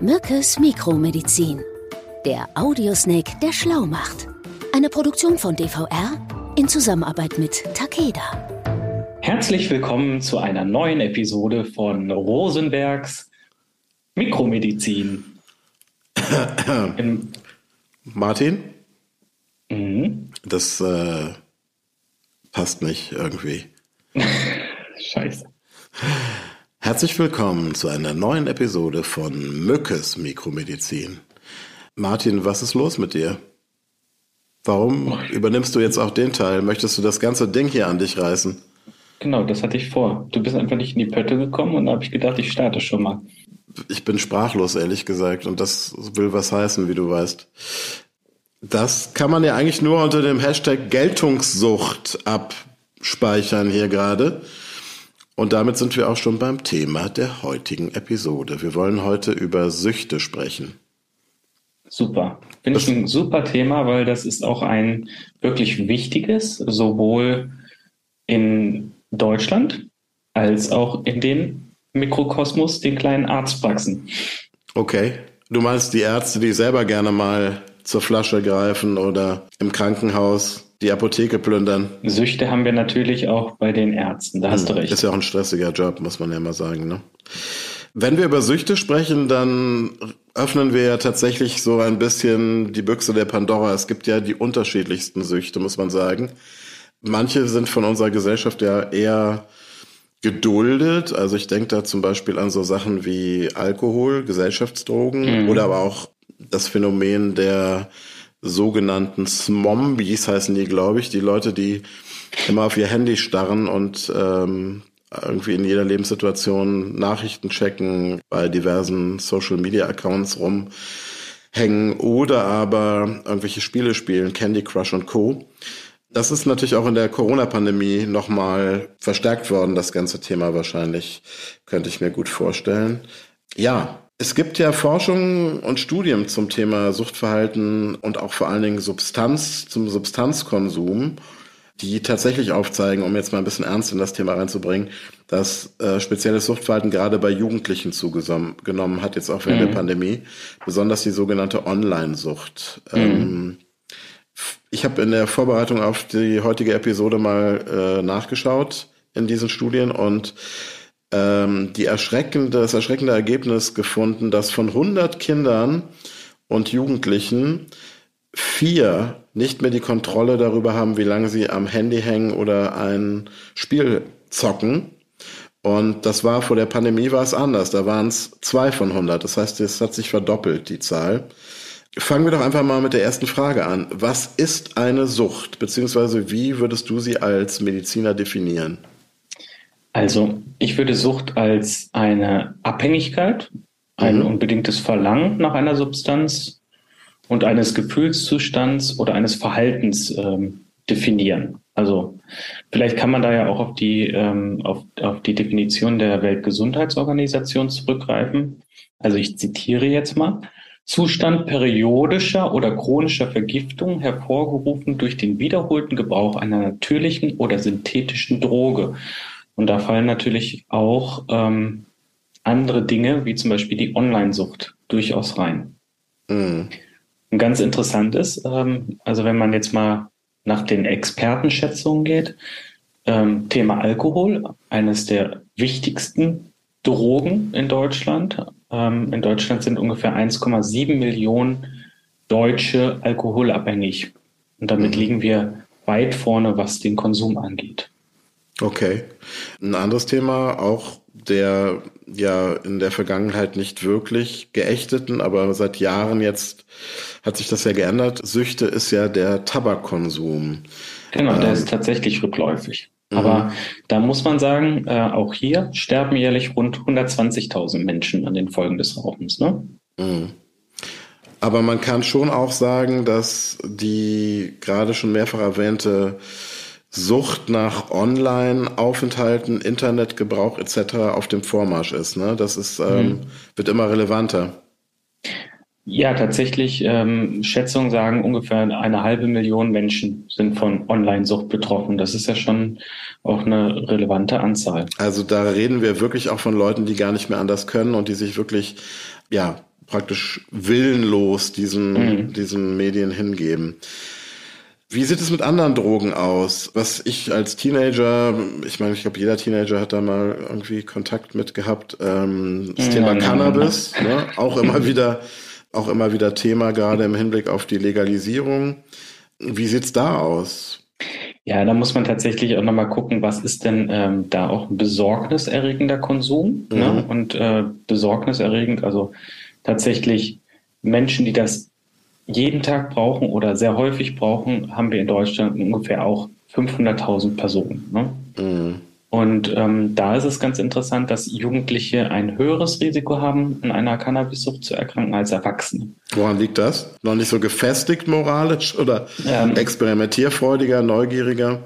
Mückes Mikromedizin. Der Audiosnake, der schlau macht. Eine Produktion von DVR in Zusammenarbeit mit Takeda. Herzlich willkommen zu einer neuen Episode von Rosenbergs Mikromedizin. Martin? Mhm. Das äh, passt nicht irgendwie. Scheiße. Herzlich willkommen zu einer neuen Episode von Mückes Mikromedizin. Martin, was ist los mit dir? Warum übernimmst du jetzt auch den Teil? Möchtest du das ganze Ding hier an dich reißen? Genau, das hatte ich vor. Du bist einfach nicht in die Pötte gekommen und da habe ich gedacht, ich starte schon mal. Ich bin sprachlos, ehrlich gesagt, und das will was heißen, wie du weißt. Das kann man ja eigentlich nur unter dem Hashtag Geltungssucht abspeichern hier gerade. Und damit sind wir auch schon beim Thema der heutigen Episode. Wir wollen heute über Süchte sprechen. Super. Finde ich ein super Thema, weil das ist auch ein wirklich wichtiges, sowohl in Deutschland als auch in den Mikrokosmos, den kleinen Arztpraxen. Okay. Du meinst die Ärzte, die selber gerne mal zur Flasche greifen oder im Krankenhaus die Apotheke plündern. Süchte haben wir natürlich auch bei den Ärzten, da hast hm, du recht. Ist ja auch ein stressiger Job, muss man ja mal sagen. Ne? Wenn wir über Süchte sprechen, dann öffnen wir ja tatsächlich so ein bisschen die Büchse der Pandora. Es gibt ja die unterschiedlichsten Süchte, muss man sagen. Manche sind von unserer Gesellschaft ja eher geduldet. Also ich denke da zum Beispiel an so Sachen wie Alkohol, Gesellschaftsdrogen mhm. oder aber auch das Phänomen der sogenannten Smombies heißen die, glaube ich, die Leute, die immer auf ihr Handy starren und ähm, irgendwie in jeder Lebenssituation Nachrichten checken, bei diversen Social Media Accounts rumhängen oder aber irgendwelche Spiele spielen, Candy Crush und Co. Das ist natürlich auch in der Corona-Pandemie nochmal verstärkt worden, das ganze Thema wahrscheinlich, könnte ich mir gut vorstellen. Ja, es gibt ja Forschung und Studien zum Thema Suchtverhalten und auch vor allen Dingen Substanz, zum Substanzkonsum, die tatsächlich aufzeigen, um jetzt mal ein bisschen ernst in das Thema reinzubringen, dass äh, spezielles Suchtverhalten gerade bei Jugendlichen zugenommen hat, jetzt auch während mhm. der Pandemie, besonders die sogenannte Online-Sucht. Mhm. Ähm, ich habe in der Vorbereitung auf die heutige Episode mal äh, nachgeschaut in diesen Studien und ähm, die erschreckende, das erschreckende Ergebnis gefunden, dass von 100 Kindern und Jugendlichen vier nicht mehr die Kontrolle darüber haben, wie lange sie am Handy hängen oder ein Spiel zocken. Und das war vor der Pandemie war es anders. Da waren es zwei von 100. Das heißt, es hat sich verdoppelt, die Zahl. Fangen wir doch einfach mal mit der ersten Frage an. Was ist eine Sucht? Beziehungsweise wie würdest du sie als Mediziner definieren? Also ich würde Sucht als eine Abhängigkeit, ein mhm. unbedingtes Verlangen nach einer Substanz und eines Gefühlszustands oder eines Verhaltens ähm, definieren. Also vielleicht kann man da ja auch auf die, ähm, auf, auf die Definition der Weltgesundheitsorganisation zurückgreifen. Also ich zitiere jetzt mal. Zustand periodischer oder chronischer Vergiftung hervorgerufen durch den wiederholten Gebrauch einer natürlichen oder synthetischen Droge und da fallen natürlich auch ähm, andere Dinge, wie zum Beispiel die Online-Sucht, durchaus rein. Mhm. Und ganz interessant ist, ähm, also wenn man jetzt mal nach den Expertenschätzungen geht, ähm, Thema Alkohol, eines der wichtigsten Drogen in Deutschland. Ähm, in Deutschland sind ungefähr 1,7 Millionen Deutsche alkoholabhängig. Und damit mhm. liegen wir weit vorne, was den Konsum angeht. Okay. Ein anderes Thema, auch der ja in der Vergangenheit nicht wirklich geächteten, aber seit Jahren jetzt hat sich das ja geändert. Süchte ist ja der Tabakkonsum. Genau, der ähm, ist tatsächlich rückläufig. Mhm. Aber da muss man sagen, äh, auch hier sterben jährlich rund 120.000 Menschen an den Folgen des Rauchens. Ne? Mhm. Aber man kann schon auch sagen, dass die gerade schon mehrfach erwähnte Sucht nach Online-Aufenthalten, Internetgebrauch etc. auf dem Vormarsch ist. Ne? Das ist, ähm, mhm. wird immer relevanter. Ja, tatsächlich. Ähm, Schätzungen sagen, ungefähr eine halbe Million Menschen sind von Online-Sucht betroffen. Das ist ja schon auch eine relevante Anzahl. Also da reden wir wirklich auch von Leuten, die gar nicht mehr anders können und die sich wirklich ja praktisch willenlos diesen, mhm. diesen Medien hingeben. Wie sieht es mit anderen Drogen aus? Was ich als Teenager, ich meine, ich glaube, jeder Teenager hat da mal irgendwie Kontakt mit gehabt. Ähm, das Thema nein, Cannabis, nein. Ne? auch immer wieder, auch immer wieder Thema, gerade im Hinblick auf die Legalisierung. Wie sieht's da aus? Ja, da muss man tatsächlich auch nochmal gucken, was ist denn ähm, da auch ein besorgniserregender Konsum ne? mhm. ne? und äh, besorgniserregend, also tatsächlich Menschen, die das jeden Tag brauchen oder sehr häufig brauchen, haben wir in Deutschland ungefähr auch 500.000 Personen. Ne? Mhm. Und ähm, da ist es ganz interessant, dass Jugendliche ein höheres Risiko haben, an einer Cannabissucht zu erkranken als Erwachsene. Woran liegt das? Noch nicht so gefestigt moralisch oder ähm, experimentierfreudiger, neugieriger?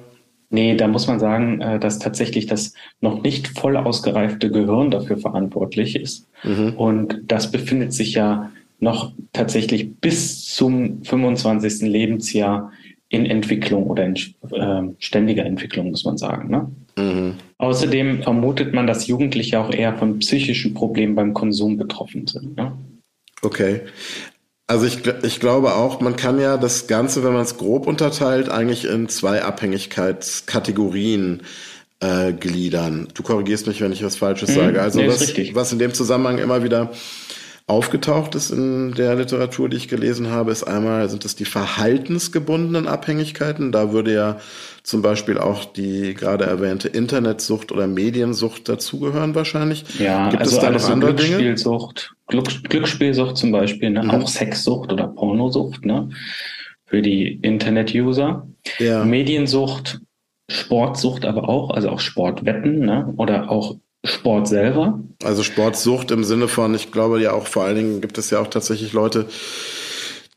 Nee, da muss man sagen, äh, dass tatsächlich das noch nicht voll ausgereifte Gehirn dafür verantwortlich ist. Mhm. Und das befindet sich ja noch tatsächlich bis zum 25. Lebensjahr in Entwicklung oder in äh, ständiger Entwicklung, muss man sagen. Ne? Mhm. Außerdem vermutet man, dass Jugendliche auch eher von psychischen Problemen beim Konsum betroffen sind. Ne? Okay. Also ich, ich glaube auch, man kann ja das Ganze, wenn man es grob unterteilt, eigentlich in zwei Abhängigkeitskategorien äh, gliedern. Du korrigierst mich, wenn ich was Falsches mhm. sage. Also nee, was, was in dem Zusammenhang immer wieder aufgetaucht ist in der Literatur, die ich gelesen habe, ist einmal, sind es die verhaltensgebundenen Abhängigkeiten. Da würde ja zum Beispiel auch die gerade erwähnte Internetsucht oder Mediensucht dazugehören wahrscheinlich. Ja, Gibt also es da noch andere Glücksspielsucht, Dinge? Glücksspielsucht zum Beispiel, ne? Mhm. auch Sexsucht oder Pornosucht ne? für die Internet-User. Ja. Mediensucht, Sportsucht aber auch, also auch Sportwetten ne? oder auch Sport selber. Also Sportsucht im Sinne von, ich glaube ja auch vor allen Dingen gibt es ja auch tatsächlich Leute,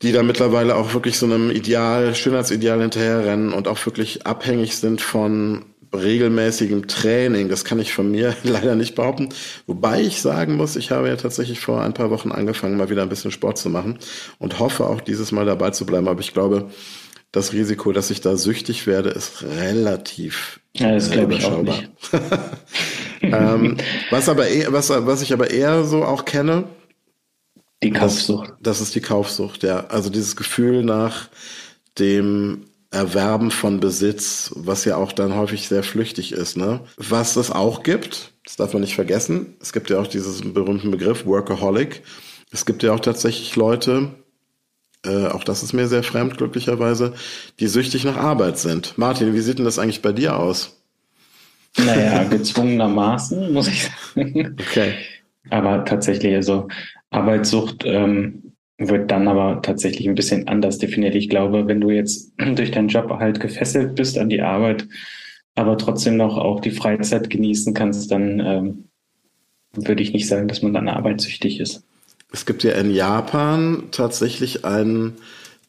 die da mittlerweile auch wirklich so einem Ideal, Schönheitsideal hinterherrennen und auch wirklich abhängig sind von regelmäßigem Training. Das kann ich von mir leider nicht behaupten. Wobei ich sagen muss, ich habe ja tatsächlich vor ein paar Wochen angefangen, mal wieder ein bisschen Sport zu machen und hoffe auch dieses Mal dabei zu bleiben. Aber ich glaube, das Risiko, dass ich da süchtig werde, ist relativ ja, das glaube ich auch nicht. ähm, was aber eher, was, was ich aber eher so auch kenne, die Kaufsucht. Das, das ist die Kaufsucht, ja. Also dieses Gefühl nach dem Erwerben von Besitz, was ja auch dann häufig sehr flüchtig ist. Ne? Was es auch gibt, das darf man nicht vergessen, es gibt ja auch diesen berühmten Begriff Workaholic. Es gibt ja auch tatsächlich Leute, äh, auch das ist mir sehr fremd, glücklicherweise, die süchtig nach Arbeit sind. Martin, wie sieht denn das eigentlich bei dir aus? Naja, gezwungenermaßen, muss ich sagen. Okay. Aber tatsächlich, also Arbeitssucht ähm, wird dann aber tatsächlich ein bisschen anders definiert. Ich glaube, wenn du jetzt durch deinen Job halt gefesselt bist an die Arbeit, aber trotzdem noch auch die Freizeit genießen kannst, dann ähm, würde ich nicht sagen, dass man dann arbeitssüchtig ist. Es gibt ja in Japan tatsächlich einen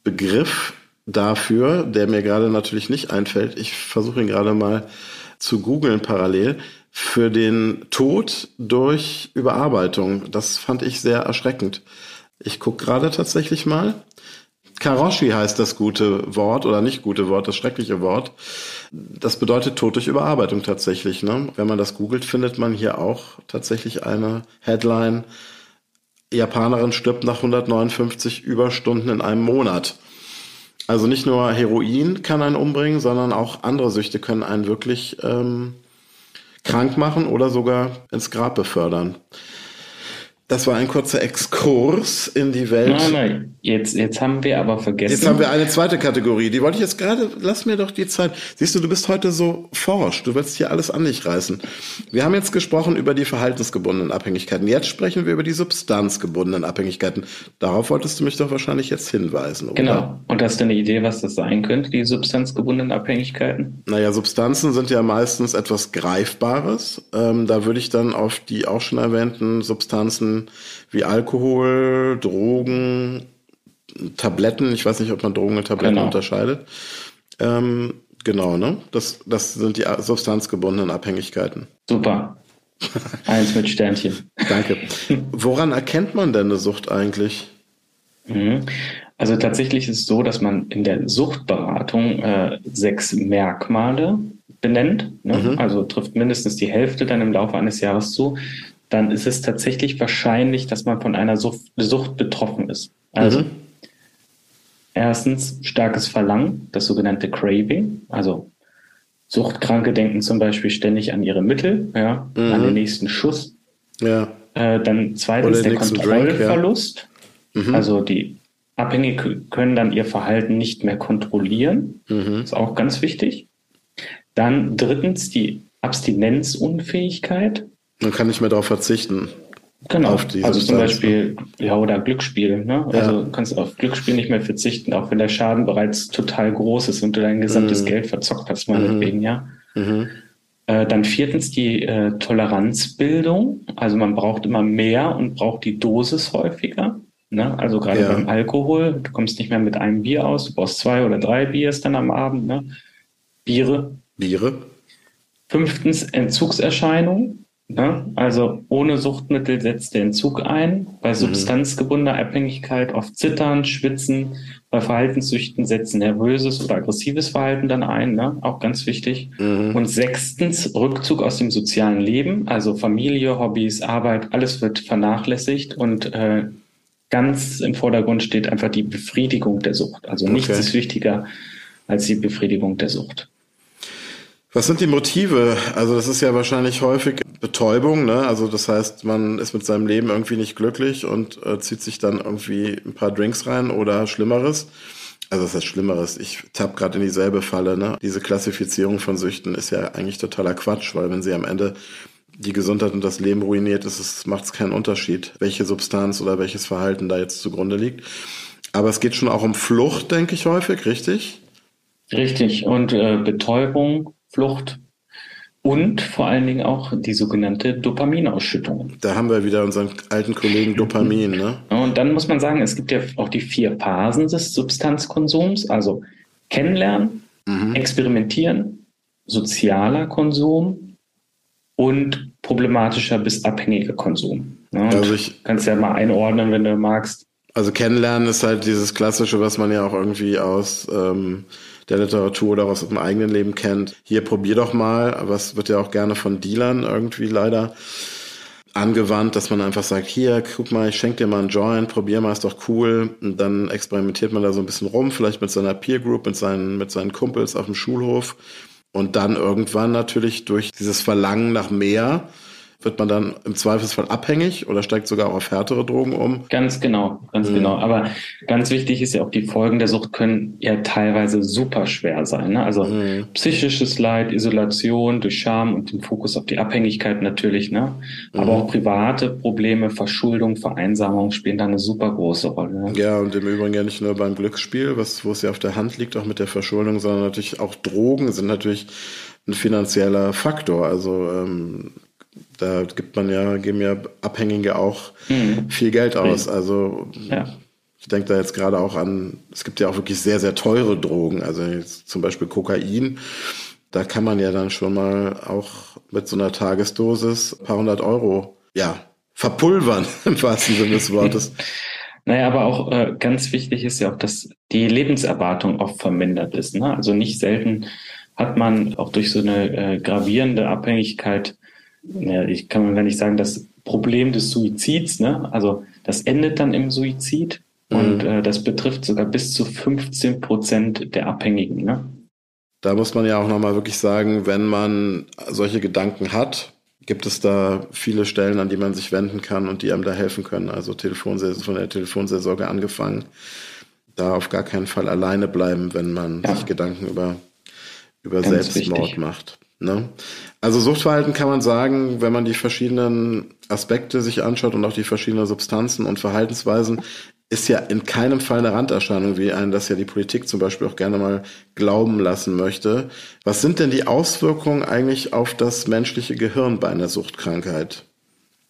Begriff dafür, der mir gerade natürlich nicht einfällt. Ich versuche ihn gerade mal zu googeln parallel. Für den Tod durch Überarbeitung. Das fand ich sehr erschreckend. Ich gucke gerade tatsächlich mal. Karoshi heißt das gute Wort oder nicht gute Wort, das schreckliche Wort. Das bedeutet Tod durch Überarbeitung tatsächlich. Ne? Wenn man das googelt, findet man hier auch tatsächlich eine Headline Japanerin stirbt nach 159 Überstunden in einem Monat. Also nicht nur Heroin kann einen umbringen, sondern auch andere Süchte können einen wirklich ähm, krank machen oder sogar ins Grab befördern. Das war ein kurzer Exkurs in die Welt. Nein, nein, jetzt, jetzt haben wir aber vergessen. Jetzt haben wir eine zweite Kategorie. Die wollte ich jetzt gerade, lass mir doch die Zeit. Siehst du, du bist heute so forsch. Du willst hier alles an dich reißen. Wir haben jetzt gesprochen über die verhaltensgebundenen Abhängigkeiten. Jetzt sprechen wir über die substanzgebundenen Abhängigkeiten. Darauf wolltest du mich doch wahrscheinlich jetzt hinweisen, oder? Genau. Und hast du eine Idee, was das sein könnte, die substanzgebundenen Abhängigkeiten? Naja, Substanzen sind ja meistens etwas Greifbares. Ähm, da würde ich dann auf die auch schon erwähnten Substanzen wie Alkohol, Drogen, Tabletten. Ich weiß nicht, ob man Drogen und Tabletten genau. unterscheidet. Ähm, genau, ne? Das, das sind die substanzgebundenen Abhängigkeiten. Super. Eins mit Sternchen. Danke. Woran erkennt man denn eine Sucht eigentlich? Mhm. Also tatsächlich ist es so, dass man in der Suchtberatung äh, sechs Merkmale benennt. Ne? Mhm. Also trifft mindestens die Hälfte dann im Laufe eines Jahres zu. Dann ist es tatsächlich wahrscheinlich, dass man von einer Sucht, Sucht betroffen ist. Also mhm. erstens starkes Verlangen, das sogenannte Craving. Also Suchtkranke denken zum Beispiel ständig an ihre Mittel, ja, mhm. an den nächsten Schuss. Ja. Äh, dann zweitens der Kontrollverlust. Drink, ja. mhm. Also die Abhängige können dann ihr Verhalten nicht mehr kontrollieren. Mhm. Ist auch ganz wichtig. Dann drittens die Abstinenzunfähigkeit. Man kann nicht mehr darauf verzichten. Genau. also zum Beispiel, ja, oder Glücksspiel. Ne? Ja. Also du kannst auf Glücksspiel nicht mehr verzichten, auch wenn der Schaden bereits total groß ist und du dein gesamtes mhm. Geld verzockt hast, meinetwegen, mhm. ja. Mhm. Äh, dann viertens die äh, Toleranzbildung. Also man braucht immer mehr und braucht die Dosis häufiger. Ne? Also gerade ja. beim Alkohol, du kommst nicht mehr mit einem Bier aus, du brauchst zwei oder drei Biers dann am Abend. Ne? Biere. Biere. Fünftens Entzugserscheinungen. Ne? Also ohne Suchtmittel setzt der Entzug ein. Bei mhm. substanzgebundener Abhängigkeit oft Zittern, Schwitzen. Bei Verhaltenssüchten setzen nervöses oder aggressives Verhalten dann ein. Ne? Auch ganz wichtig. Mhm. Und sechstens Rückzug aus dem sozialen Leben. Also Familie, Hobbys, Arbeit, alles wird vernachlässigt und äh, ganz im Vordergrund steht einfach die Befriedigung der Sucht. Also nichts okay. ist wichtiger als die Befriedigung der Sucht. Was sind die Motive? Also das ist ja wahrscheinlich häufig Betäubung, ne? Also das heißt, man ist mit seinem Leben irgendwie nicht glücklich und äh, zieht sich dann irgendwie ein paar Drinks rein oder Schlimmeres. Also das heißt Schlimmeres. Ich tapp gerade in dieselbe Falle, ne? Diese Klassifizierung von Süchten ist ja eigentlich totaler Quatsch, weil wenn sie am Ende die Gesundheit und das Leben ruiniert, ist es, macht es keinen Unterschied, welche Substanz oder welches Verhalten da jetzt zugrunde liegt. Aber es geht schon auch um Flucht, denke ich häufig, richtig? Richtig. Und äh, Betäubung, Flucht und vor allen Dingen auch die sogenannte Dopaminausschüttung. Da haben wir wieder unseren alten Kollegen Dopamin, ne? Und dann muss man sagen, es gibt ja auch die vier Phasen des Substanzkonsums, also Kennenlernen, mhm. Experimentieren, sozialer Konsum und problematischer bis abhängiger Konsum. Ja, also ich kannst ja mal einordnen, wenn du magst. Also Kennenlernen ist halt dieses Klassische, was man ja auch irgendwie aus ähm, der Literatur oder aus dem eigenen Leben kennt. Hier probier doch mal, es wird ja auch gerne von Dealern irgendwie leider angewandt, dass man einfach sagt, hier, guck mal, ich schenke dir mal einen Joint, probier mal, ist doch cool. Und dann experimentiert man da so ein bisschen rum, vielleicht mit seiner Peer Group, mit seinen, mit seinen Kumpels auf dem Schulhof. Und dann irgendwann natürlich durch dieses Verlangen nach mehr wird man dann im Zweifelsfall abhängig oder steigt sogar auch auf härtere Drogen um? Ganz genau, ganz mhm. genau. Aber ganz wichtig ist ja auch, die Folgen der Sucht können ja teilweise super schwer sein. Ne? Also mhm. psychisches Leid, Isolation durch Scham und den Fokus auf die Abhängigkeit natürlich. Ne? Aber mhm. auch private Probleme, Verschuldung, Vereinsamung spielen da eine super große Rolle. Ne? Ja, und im Übrigen ja nicht nur beim Glücksspiel, was, wo es ja auf der Hand liegt, auch mit der Verschuldung, sondern natürlich auch Drogen sind natürlich ein finanzieller Faktor. Also ähm, da gibt man ja, geben ja Abhängige auch mhm. viel Geld aus. Also ja. ich denke da jetzt gerade auch an, es gibt ja auch wirklich sehr, sehr teure Drogen, also zum Beispiel Kokain. Da kann man ja dann schon mal auch mit so einer Tagesdosis ein paar hundert Euro, ja, verpulvern im wahrsten Sinne des Wortes. Naja, aber auch äh, ganz wichtig ist ja auch, dass die Lebenserwartung oft vermindert ist. Ne? Also nicht selten hat man auch durch so eine äh, gravierende Abhängigkeit ja, ich kann gar nicht sagen, das Problem des Suizids, ne? Also das endet dann im Suizid mhm. und äh, das betrifft sogar bis zu 15 Prozent der Abhängigen, ne? Da muss man ja auch nochmal wirklich sagen, wenn man solche Gedanken hat, gibt es da viele Stellen, an die man sich wenden kann und die einem da helfen können. Also Telefonseelsorge, von der Telefonseelsorge angefangen. Da auf gar keinen Fall alleine bleiben, wenn man ja. sich Gedanken über, über Selbstmord wichtig. macht. Ne? Also Suchtverhalten kann man sagen, wenn man die verschiedenen Aspekte sich anschaut und auch die verschiedenen Substanzen und Verhaltensweisen, ist ja in keinem Fall eine Randerscheinung, wie einen das ja die Politik zum Beispiel auch gerne mal glauben lassen möchte. Was sind denn die Auswirkungen eigentlich auf das menschliche Gehirn bei einer Suchtkrankheit?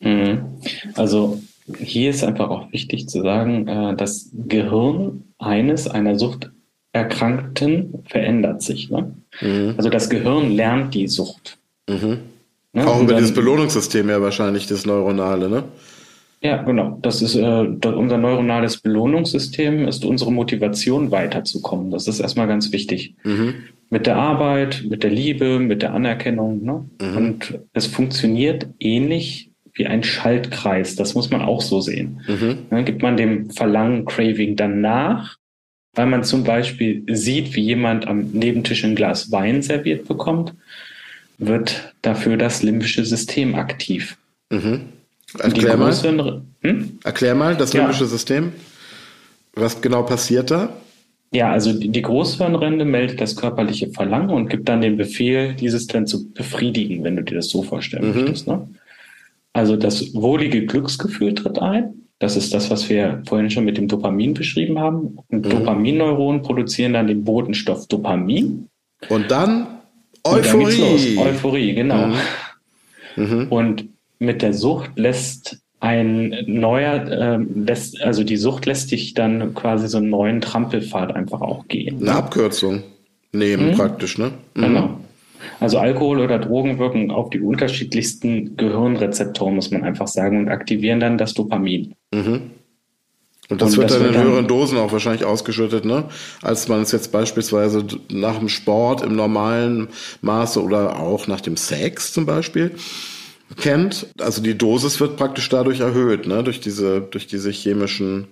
Mhm. Also hier ist einfach auch wichtig zu sagen, äh, das Gehirn eines einer Suchterkrankten verändert sich. Ne? Mhm. Also das Gehirn lernt die Sucht. Mhm. Ne? Auch über dann, dieses Belohnungssystem ja wahrscheinlich, das neuronale, ne? Ja, genau. Das ist äh, das, unser neuronales Belohnungssystem ist unsere Motivation weiterzukommen. Das ist erstmal ganz wichtig. Mhm. Mit der Arbeit, mit der Liebe, mit der Anerkennung. Ne? Mhm. Und es funktioniert ähnlich wie ein Schaltkreis. Das muss man auch so sehen. Mhm. Dann gibt man dem Verlangen, Craving dann nach, weil man zum Beispiel sieht, wie jemand am Nebentisch ein Glas Wein serviert bekommt, wird dafür das limbische System aktiv. Mhm. Erklär, mal. Hm? Erklär mal das limbische ja. System. Was genau passiert da? Ja, also die Großhirnrinde meldet das körperliche Verlangen und gibt dann den Befehl, dieses dann zu befriedigen, wenn du dir das so vorstellen mhm. möchtest. Ne? Also das wohlige Glücksgefühl tritt ein. Das ist das, was wir vorhin schon mit dem Dopamin beschrieben haben. Und mhm. Dopaminneuronen produzieren dann den Botenstoff Dopamin. Und dann Euphorie. Und dann Euphorie, genau. Mhm. mhm. Und mit der Sucht lässt ein neuer, äh, lässt, also die Sucht lässt dich dann quasi so einen neuen Trampelpfad einfach auch gehen. Eine Abkürzung nehmen mhm. praktisch, ne? Mhm. Genau. Also Alkohol oder Drogen wirken auf die unterschiedlichsten Gehirnrezeptoren, muss man einfach sagen, und aktivieren dann das Dopamin. Mhm. Und das und wird das dann in höheren Dosen auch wahrscheinlich ausgeschüttet, ne? Als man es jetzt beispielsweise nach dem Sport im normalen Maße oder auch nach dem Sex zum Beispiel kennt. Also die Dosis wird praktisch dadurch erhöht, ne? Durch diese, durch diese chemischen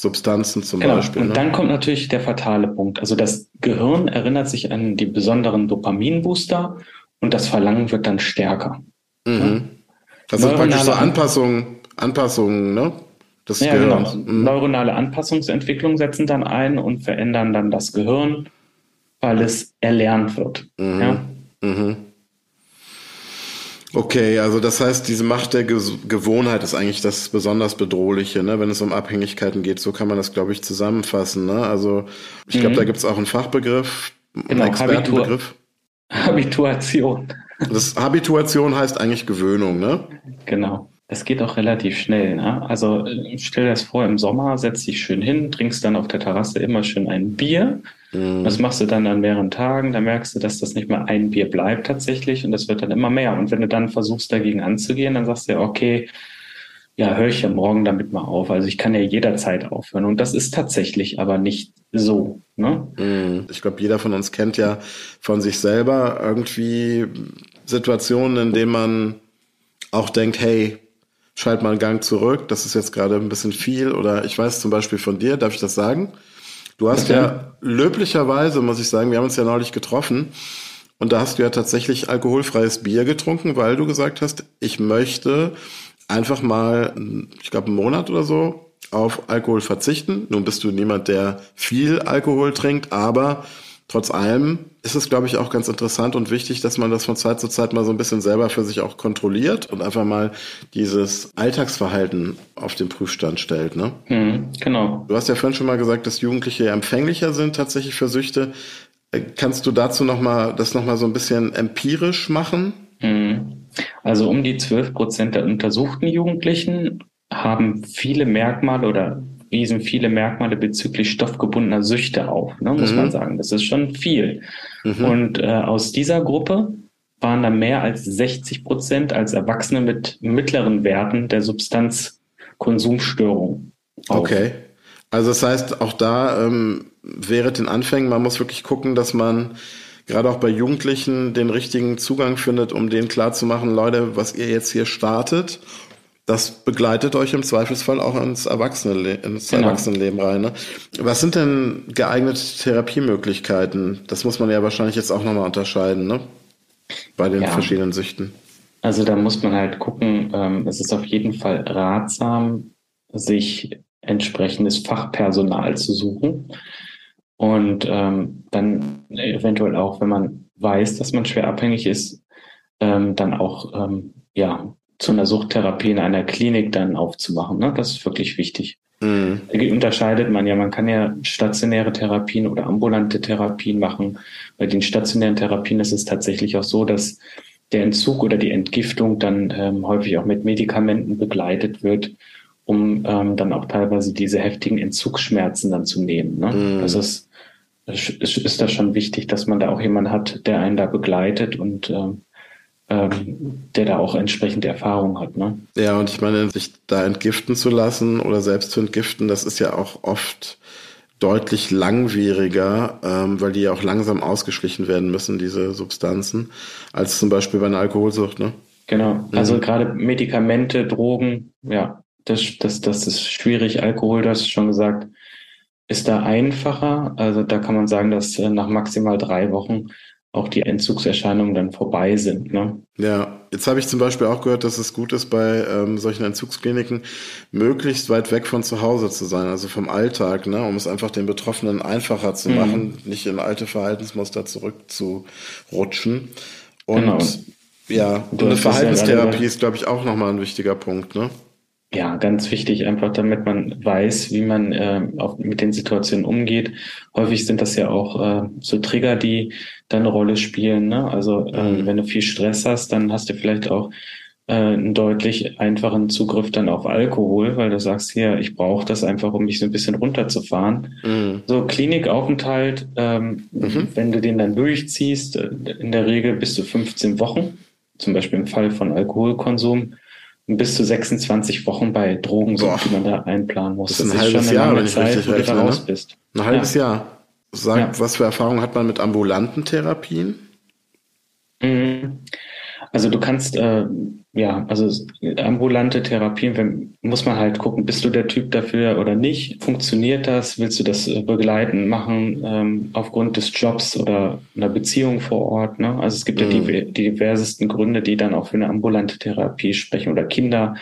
Substanzen zum genau. Beispiel. Und ne? dann kommt natürlich der fatale Punkt. Also das Gehirn erinnert sich an die besonderen Dopaminbooster und das Verlangen wird dann stärker. Mhm. Das sind praktisch so Anpassungen, Anpassungen, ne? Das ja, Gehirn. genau. Mhm. Neuronale Anpassungsentwicklung setzen dann ein und verändern dann das Gehirn, weil es erlernt wird. Mhm. Ja? Mhm. Okay, also das heißt, diese Macht der Ge Gewohnheit ist eigentlich das besonders Bedrohliche, ne? wenn es um Abhängigkeiten geht. So kann man das, glaube ich, zusammenfassen. Ne? Also ich glaube, mhm. da gibt es auch einen Fachbegriff, einen genau, Expertenbegriff. Habituation. Das Habituation heißt eigentlich Gewöhnung, ne? Genau. Es geht auch relativ schnell. Ne? Also stell dir das vor, im Sommer setzt dich schön hin, trinkst dann auf der Terrasse immer schön ein Bier Mhm. Das machst du dann an mehreren Tagen, da merkst du, dass das nicht mehr ein Bier bleibt tatsächlich und das wird dann immer mehr. Und wenn du dann versuchst, dagegen anzugehen, dann sagst du ja, okay, ja, höre ich ja morgen damit mal auf. Also ich kann ja jederzeit aufhören. Und das ist tatsächlich aber nicht so. Ne? Mhm. Ich glaube, jeder von uns kennt ja von sich selber irgendwie Situationen, in denen man auch denkt, hey, schalt mal einen Gang zurück, das ist jetzt gerade ein bisschen viel. Oder ich weiß zum Beispiel von dir, darf ich das sagen? Du hast okay. ja löblicherweise, muss ich sagen, wir haben uns ja neulich getroffen und da hast du ja tatsächlich alkoholfreies Bier getrunken, weil du gesagt hast, ich möchte einfach mal, ich glaube, einen Monat oder so auf Alkohol verzichten. Nun bist du niemand, der viel Alkohol trinkt, aber trotz allem ist es, glaube ich, auch ganz interessant und wichtig, dass man das von Zeit zu Zeit mal so ein bisschen selber für sich auch kontrolliert und einfach mal dieses Alltagsverhalten auf den Prüfstand stellt. Ne? Mhm, genau. Du hast ja vorhin schon mal gesagt, dass Jugendliche empfänglicher sind tatsächlich für Süchte. Äh, kannst du dazu noch mal das noch mal so ein bisschen empirisch machen? Mhm. Also um die 12 Prozent der untersuchten Jugendlichen haben viele Merkmale oder wiesen viele Merkmale bezüglich stoffgebundener Süchte auf, ne, muss mhm. man sagen. Das ist schon viel. Mhm. Und äh, aus dieser Gruppe waren da mehr als 60 Prozent als Erwachsene mit mittleren Werten der Substanzkonsumstörung. Auf. Okay. Also das heißt, auch da ähm, wäre den Anfängen, man muss wirklich gucken, dass man gerade auch bei Jugendlichen den richtigen Zugang findet, um denen klarzumachen, Leute, was ihr jetzt hier startet das begleitet euch im Zweifelsfall auch ins, Erwachsene, ins genau. Erwachsenenleben rein. Ne? Was sind denn geeignete Therapiemöglichkeiten? Das muss man ja wahrscheinlich jetzt auch nochmal unterscheiden, ne? Bei den ja. verschiedenen Süchten. Also da muss man halt gucken, ähm, es ist auf jeden Fall ratsam, sich entsprechendes Fachpersonal zu suchen. Und ähm, dann eventuell auch, wenn man weiß, dass man schwer abhängig ist, ähm, dann auch ähm, ja zu einer Suchttherapie in einer Klinik dann aufzumachen. Ne? Das ist wirklich wichtig. Mhm. Da unterscheidet man ja, man kann ja stationäre Therapien oder ambulante Therapien machen. Bei den stationären Therapien ist es tatsächlich auch so, dass der Entzug oder die Entgiftung dann ähm, häufig auch mit Medikamenten begleitet wird, um ähm, dann auch teilweise diese heftigen Entzugsschmerzen dann zu nehmen. Ne? Mhm. Das ist, ist, ist das schon wichtig, dass man da auch jemanden hat, der einen da begleitet und ähm, ähm, der da auch entsprechende Erfahrung hat. Ne? Ja, und ich meine, sich da entgiften zu lassen oder selbst zu entgiften, das ist ja auch oft deutlich langwieriger, ähm, weil die ja auch langsam ausgeschlichen werden müssen, diese Substanzen, als zum Beispiel bei einer Alkoholsucht, ne? Genau. Also mhm. gerade Medikamente, Drogen, ja, das, das, das ist schwierig. Alkohol, das ist schon gesagt, ist da einfacher. Also da kann man sagen, dass äh, nach maximal drei Wochen auch die Entzugserscheinungen dann vorbei sind. Ne? Ja, jetzt habe ich zum Beispiel auch gehört, dass es gut ist, bei ähm, solchen Entzugskliniken möglichst weit weg von zu Hause zu sein, also vom Alltag, ne, um es einfach den Betroffenen einfacher zu mhm. machen, nicht in alte Verhaltensmuster zurückzurutschen. Und genau. ja, und eine Verhaltenstherapie ist, glaube ich, auch nochmal ein wichtiger Punkt, ne? Ja, ganz wichtig, einfach damit man weiß, wie man äh, auch mit den Situationen umgeht. Häufig sind das ja auch äh, so Trigger, die dann eine Rolle spielen. Ne? Also äh, mhm. wenn du viel Stress hast, dann hast du vielleicht auch äh, einen deutlich einfachen Zugriff dann auf Alkohol, weil du sagst, hier, ich brauche das einfach, um mich so ein bisschen runterzufahren. Mhm. So Klinikaufenthalt, ähm, mhm. wenn du den dann durchziehst, äh, in der Regel bis zu 15 Wochen, zum Beispiel im Fall von Alkoholkonsum, bis zu 26 Wochen bei Drogen sind, die man da einplanen muss. Das ist ein das halbes ist Jahr, wenn ich Zeit, richtig rechne, ne? raus bist. Ein halbes ja. Jahr. Sag, ja. was für Erfahrungen hat man mit ambulanten Therapien? Mhm. Also du kannst, äh, ja, also ambulante Therapien, wenn, muss man halt gucken, bist du der Typ dafür oder nicht? Funktioniert das? Willst du das äh, begleiten, machen ähm, aufgrund des Jobs oder einer Beziehung vor Ort? Ne? Also es gibt mhm. ja die, die diversesten Gründe, die dann auch für eine ambulante Therapie sprechen oder Kinder.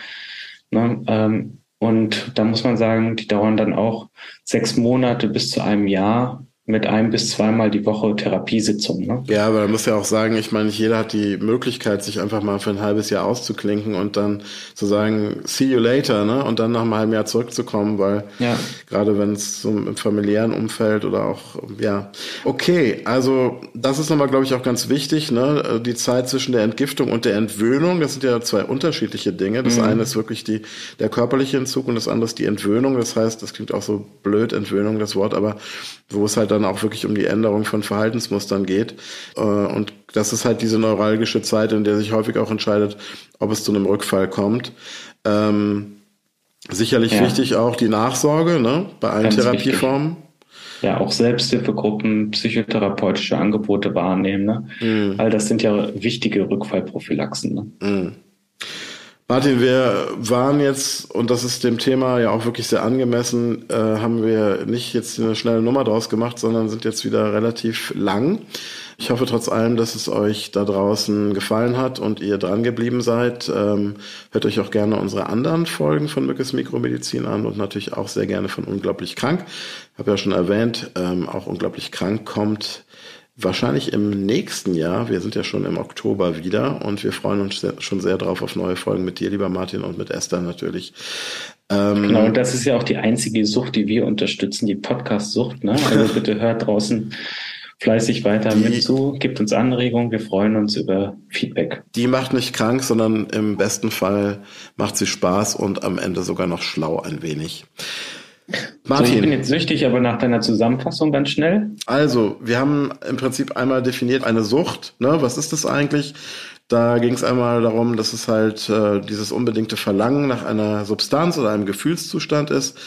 Ne? Ähm, und da muss man sagen, die dauern dann auch sechs Monate bis zu einem Jahr mit ein bis zweimal die Woche Therapiesitzung. Ne? Ja, aber man muss ja auch sagen, ich meine, nicht jeder hat die Möglichkeit, sich einfach mal für ein halbes Jahr auszuklinken und dann zu sagen, see you later, ne? Und dann nach einem halben Jahr zurückzukommen, weil ja. gerade wenn es so im familiären Umfeld oder auch, ja. Okay, also das ist nochmal, glaube ich, auch ganz wichtig, ne? Die Zeit zwischen der Entgiftung und der Entwöhnung, das sind ja zwei unterschiedliche Dinge. Das mhm. eine ist wirklich die, der körperliche Entzug und das andere ist die Entwöhnung. Das heißt, das klingt auch so blöd, Entwöhnung, das Wort, aber wo es halt dann auch wirklich um die Änderung von Verhaltensmustern geht. Äh, und das ist halt diese neuralgische Zeit, in der sich häufig auch entscheidet, ob es zu einem Rückfall kommt. Ähm, sicherlich ja. wichtig auch die Nachsorge ne, bei allen Ganz Therapieformen. Wichtig. Ja, auch Selbsthilfegruppen, psychotherapeutische Angebote wahrnehmen. Ne? Mhm. All das sind ja wichtige Rückfallprophylaxen. Ne? Mhm. Martin, wir waren jetzt, und das ist dem Thema ja auch wirklich sehr angemessen, äh, haben wir nicht jetzt eine schnelle Nummer draus gemacht, sondern sind jetzt wieder relativ lang. Ich hoffe trotz allem, dass es euch da draußen gefallen hat und ihr dran geblieben seid. Ähm, hört euch auch gerne unsere anderen Folgen von Mückes Mikromedizin an und natürlich auch sehr gerne von Unglaublich Krank. Ich habe ja schon erwähnt, ähm, auch Unglaublich Krank kommt wahrscheinlich im nächsten Jahr. Wir sind ja schon im Oktober wieder und wir freuen uns sehr, schon sehr drauf auf neue Folgen mit dir, lieber Martin, und mit Esther natürlich. Ähm, genau, und das ist ja auch die einzige Sucht, die wir unterstützen, die Podcast-Sucht. Ne? Also bitte hört draußen fleißig weiter die, mit zu, gibt uns Anregungen, wir freuen uns über Feedback. Die macht nicht krank, sondern im besten Fall macht sie Spaß und am Ende sogar noch schlau ein wenig. Martin. So, ich bin jetzt süchtig, aber nach deiner Zusammenfassung ganz schnell. Also, wir haben im Prinzip einmal definiert eine Sucht. Ne? Was ist das eigentlich? Da ging es einmal darum, dass es halt äh, dieses unbedingte Verlangen nach einer Substanz oder einem Gefühlszustand ist.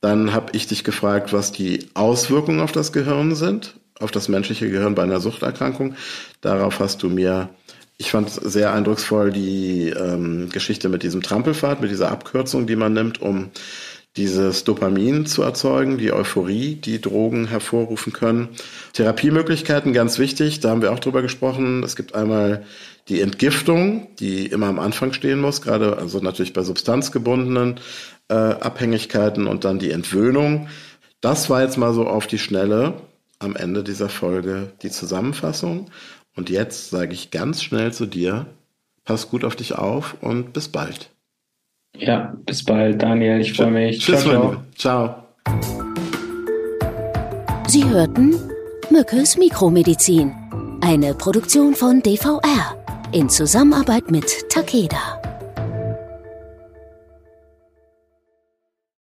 Dann habe ich dich gefragt, was die Auswirkungen auf das Gehirn sind, auf das menschliche Gehirn bei einer Suchterkrankung. Darauf hast du mir, ich fand sehr eindrucksvoll die ähm, Geschichte mit diesem Trampelfahrt, mit dieser Abkürzung, die man nimmt, um dieses Dopamin zu erzeugen, die Euphorie, die Drogen hervorrufen können. Therapiemöglichkeiten, ganz wichtig, da haben wir auch drüber gesprochen. Es gibt einmal die Entgiftung, die immer am Anfang stehen muss, gerade also natürlich bei substanzgebundenen äh, Abhängigkeiten und dann die Entwöhnung. Das war jetzt mal so auf die Schnelle am Ende dieser Folge die Zusammenfassung. Und jetzt sage ich ganz schnell zu dir, pass gut auf dich auf und bis bald. Ja, bis bald, Daniel. Ich freue mich. Tschüss, ciao, ciao. ciao. Sie hörten Mückes Mikromedizin, eine Produktion von DVR in Zusammenarbeit mit Takeda.